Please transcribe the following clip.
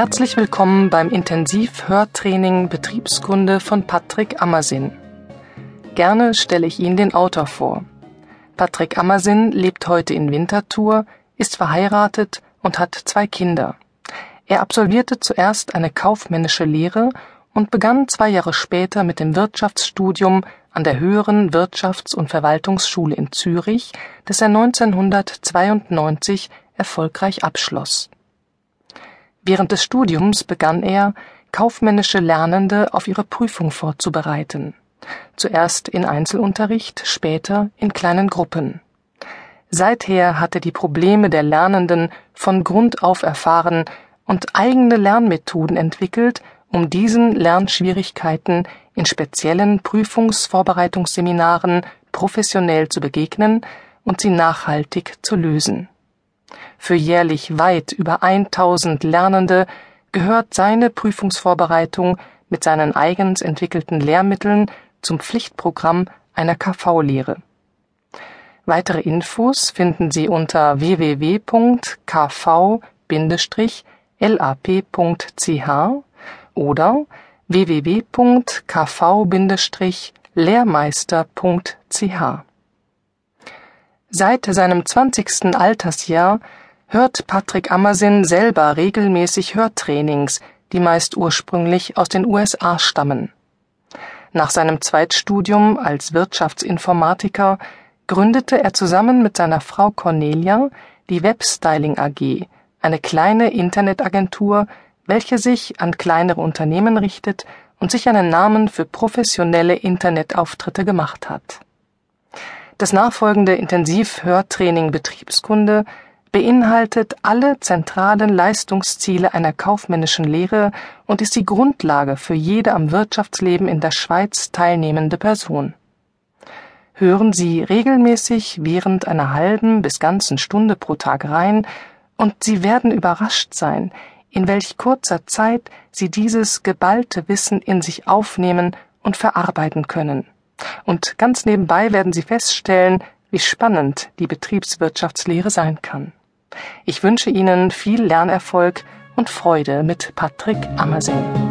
Herzlich willkommen beim Intensiv-Hörtraining Betriebskunde von Patrick Ammersin. Gerne stelle ich Ihnen den Autor vor. Patrick Ammersin lebt heute in Winterthur, ist verheiratet und hat zwei Kinder. Er absolvierte zuerst eine kaufmännische Lehre und begann zwei Jahre später mit dem Wirtschaftsstudium an der Höheren Wirtschafts- und Verwaltungsschule in Zürich, das er 1992 erfolgreich abschloss. Während des Studiums begann er, kaufmännische Lernende auf ihre Prüfung vorzubereiten. Zuerst in Einzelunterricht, später in kleinen Gruppen. Seither hat er die Probleme der Lernenden von Grund auf erfahren und eigene Lernmethoden entwickelt, um diesen Lernschwierigkeiten in speziellen Prüfungsvorbereitungsseminaren professionell zu begegnen und sie nachhaltig zu lösen. Für jährlich weit über 1000 Lernende gehört seine Prüfungsvorbereitung mit seinen eigens entwickelten Lehrmitteln zum Pflichtprogramm einer KV-Lehre. Weitere Infos finden Sie unter www.kv-lap.ch oder www.kv-lehrmeister.ch. Seit seinem 20. Altersjahr hört Patrick Ammersin selber regelmäßig Hörtrainings, die meist ursprünglich aus den USA stammen. Nach seinem Zweitstudium als Wirtschaftsinformatiker gründete er zusammen mit seiner Frau Cornelia die Webstyling AG, eine kleine Internetagentur, welche sich an kleinere Unternehmen richtet und sich einen Namen für professionelle Internetauftritte gemacht hat. Das nachfolgende Intensivhörtraining Betriebskunde beinhaltet alle zentralen Leistungsziele einer kaufmännischen Lehre und ist die Grundlage für jede am Wirtschaftsleben in der Schweiz teilnehmende Person. Hören Sie regelmäßig während einer halben bis ganzen Stunde pro Tag rein, und Sie werden überrascht sein, in welch kurzer Zeit Sie dieses geballte Wissen in sich aufnehmen und verarbeiten können. Und ganz nebenbei werden Sie feststellen, wie spannend die Betriebswirtschaftslehre sein kann. Ich wünsche Ihnen viel Lernerfolg und Freude mit Patrick Ammersing.